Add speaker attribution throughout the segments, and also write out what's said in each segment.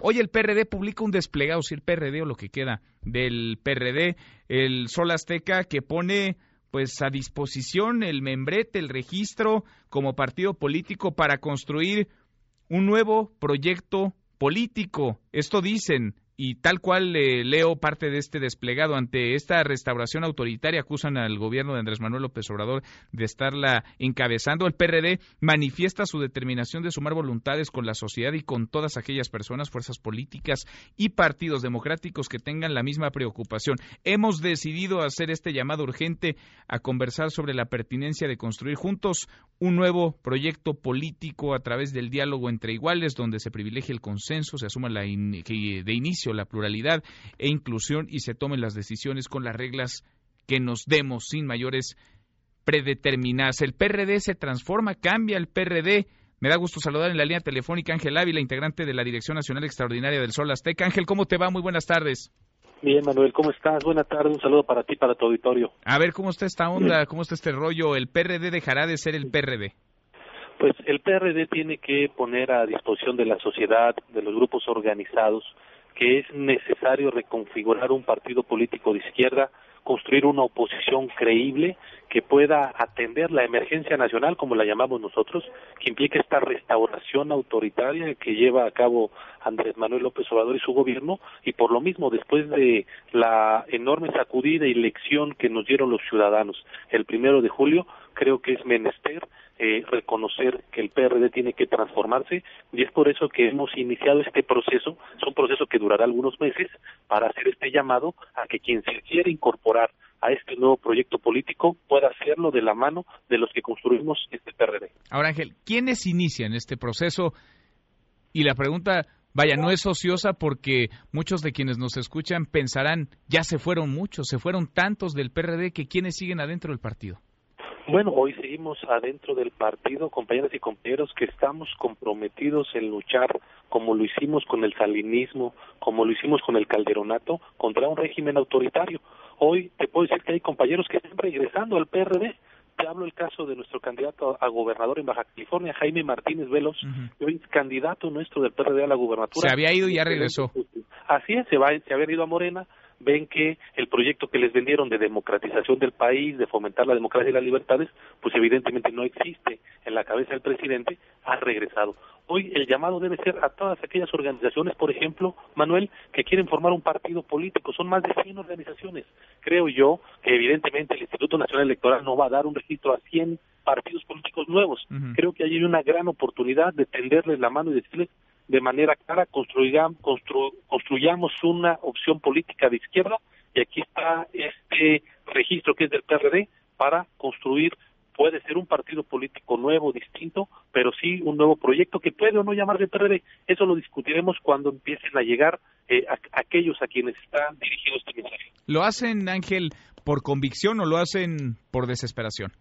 Speaker 1: Hoy el PRD publica un desplegado, si el PRD o lo que queda del PRD, el Sol Azteca, que pone pues a disposición el membrete, el registro como partido político para construir un nuevo proyecto político. Esto dicen y tal cual leo parte de este desplegado ante esta restauración autoritaria acusan al gobierno de Andrés Manuel López Obrador de estarla encabezando. El PRD manifiesta su determinación de sumar voluntades con la sociedad y con todas aquellas personas fuerzas políticas y partidos democráticos que tengan la misma preocupación. Hemos decidido hacer este llamado urgente a conversar sobre la pertinencia de construir juntos un nuevo proyecto político a través del diálogo entre iguales donde se privilegie el consenso se asuma la de inicio la pluralidad e inclusión y se tomen las decisiones con las reglas que nos demos sin mayores predeterminadas. El PRD se transforma, cambia el PRD. Me da gusto saludar en la línea telefónica Ángel Ávila, integrante de la Dirección Nacional Extraordinaria del Sol Azteca. Ángel, ¿cómo te va? Muy buenas tardes.
Speaker 2: Bien, Manuel, ¿cómo estás? Buenas tardes, un saludo para ti, para tu auditorio.
Speaker 1: A ver, ¿cómo está esta onda? ¿Cómo está este rollo? ¿El PRD dejará de ser el PRD?
Speaker 2: Pues el PRD tiene que poner a disposición de la sociedad, de los grupos organizados, que es necesario reconfigurar un partido político de izquierda, construir una oposición creíble que pueda atender la emergencia nacional, como la llamamos nosotros, que implique esta restauración autoritaria que lleva a cabo Andrés Manuel López Obrador y su gobierno, y por lo mismo, después de la enorme sacudida y lección que nos dieron los ciudadanos el primero de julio, creo que es menester eh, reconocer que el PRD tiene que transformarse y es por eso que hemos iniciado este proceso, es un proceso que durará algunos meses para hacer este llamado a que quien se quiera incorporar a este nuevo proyecto político pueda hacerlo de la mano de los que construimos este PRD.
Speaker 1: Ahora Ángel, ¿quiénes inician este proceso? Y la pregunta, vaya, no es ociosa porque muchos de quienes nos escuchan pensarán, ya se fueron muchos, se fueron tantos del PRD que quienes siguen adentro del partido.
Speaker 2: Bueno, hoy seguimos adentro del partido, compañeras y compañeros, que estamos comprometidos en luchar, como lo hicimos con el salinismo, como lo hicimos con el calderonato, contra un régimen autoritario. Hoy te puedo decir que hay compañeros que están regresando al PRD. Te hablo el caso de nuestro candidato a gobernador en Baja California, Jaime Martínez Velos, hoy candidato nuestro del PRD a la gubernatura.
Speaker 1: Se había ido y ya regresó.
Speaker 2: Así es, se, va, se había ido a Morena, ven que el proyecto que les vendieron de democratización del país, de fomentar la democracia y las libertades, pues evidentemente no existe en la cabeza del presidente, ha regresado. Hoy el llamado debe ser a todas aquellas organizaciones, por ejemplo, Manuel, que quieren formar un partido político. Son más de 100 organizaciones. Creo yo que evidentemente el Instituto Nacional Electoral no va a dar un registro a 100 partidos políticos nuevos. Creo que hay una gran oportunidad de tenderles la mano y decirles de manera clara, construyamos, construyamos una opción política de izquierda y aquí está este registro que es del PRD para construir puede ser un partido político nuevo, distinto, pero sí un nuevo proyecto que puede o no llamarse PRD. Eso lo discutiremos cuando empiecen a llegar eh, aquellos a quienes está dirigido este mensaje.
Speaker 1: ¿Lo hacen, Ángel, por convicción o lo hacen por desesperación?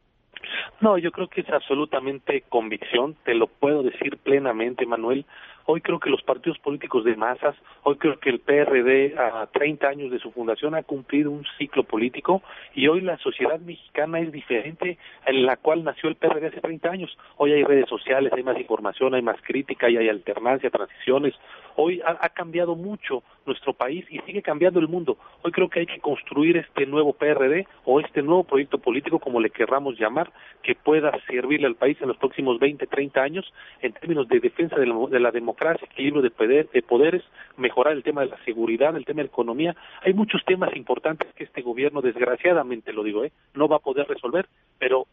Speaker 2: No, yo creo que es absolutamente convicción, te lo puedo decir plenamente, Manuel. Hoy creo que los partidos políticos de masas, hoy creo que el PRD a 30 años de su fundación ha cumplido un ciclo político y hoy la sociedad mexicana es diferente en la cual nació el PRD hace 30 años. Hoy hay redes sociales, hay más información, hay más crítica, y hay alternancia, transiciones. Hoy ha, ha cambiado mucho nuestro país y sigue cambiando el mundo. Hoy creo que hay que construir este nuevo PRD o este nuevo proyecto político, como le querramos llamar, que pueda servirle al país en los próximos 20, 30 años en términos de defensa de la, de la democracia equilibrio de, de poderes, mejorar el tema de la seguridad, el tema de la economía. Hay muchos temas importantes que este gobierno, desgraciadamente lo digo, ¿eh? no va a poder resolver, pero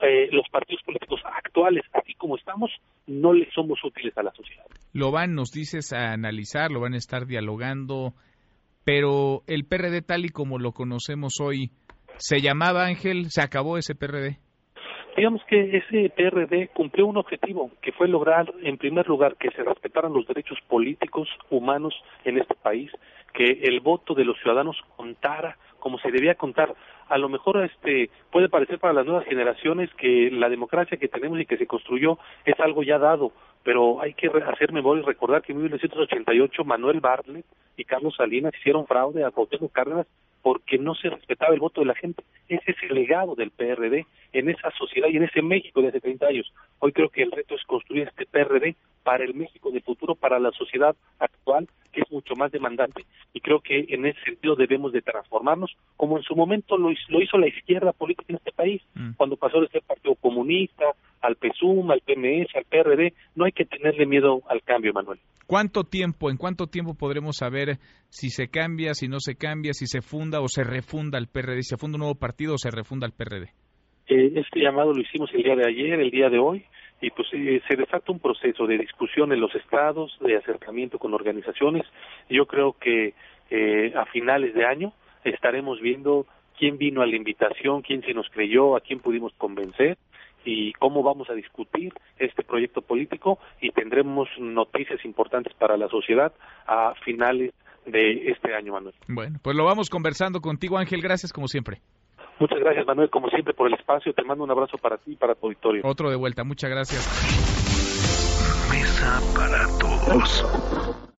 Speaker 2: eh, los partidos políticos actuales, así como estamos, no le somos útiles a la sociedad.
Speaker 1: Lo van, nos dices, a analizar, lo van a estar dialogando, pero el PRD tal y como lo conocemos hoy, ¿se llamaba Ángel? ¿Se acabó ese PRD?
Speaker 2: digamos que ese PRD cumplió un objetivo, que fue lograr, en primer lugar, que se respetaran los derechos políticos humanos en este país, que el voto de los ciudadanos contara como se debía contar. A lo mejor este puede parecer para las nuevas generaciones que la democracia que tenemos y que se construyó es algo ya dado, pero hay que hacer memoria y recordar que en 1988 Manuel Bartlett y Carlos Salinas hicieron fraude a Cuauhtémoc Cárdenas porque no se respetaba el voto de la gente. Ese es el legado del PRD en esa sociedad y en ese México de hace 30 años. Hoy creo que el reto es construir este PRD para el México de futuro, para la sociedad actual, que es mucho más demandante. Y creo que en ese sentido debemos de transformarnos, como en su momento lo hizo, lo hizo la izquierda política en este país, mm. cuando pasó de ser Partido Comunista al PSUM, al PMS, al PRD. No hay que tenerle miedo al cambio, Manuel.
Speaker 1: ¿Cuánto tiempo, en cuánto tiempo podremos saber si se cambia, si no se cambia, si se funda o se refunda el PRD, si se funda un nuevo partido o se refunda el PRD?
Speaker 2: Eh, este llamado lo hicimos el día de ayer, el día de hoy, y pues eh, se desata un proceso de discusión en los estados, de acercamiento con organizaciones. Yo creo que eh, a finales de año estaremos viendo quién vino a la invitación, quién se nos creyó, a quién pudimos convencer y cómo vamos a discutir este proyecto político y tendremos noticias importantes para la sociedad a finales de este año, Manuel.
Speaker 1: Bueno, pues lo vamos conversando contigo, Ángel. Gracias como siempre.
Speaker 2: Muchas gracias, Manuel, como siempre, por el espacio. Te mando un abrazo para ti y para tu auditorio.
Speaker 1: Otro de vuelta. Muchas gracias.
Speaker 3: Mesa para todos.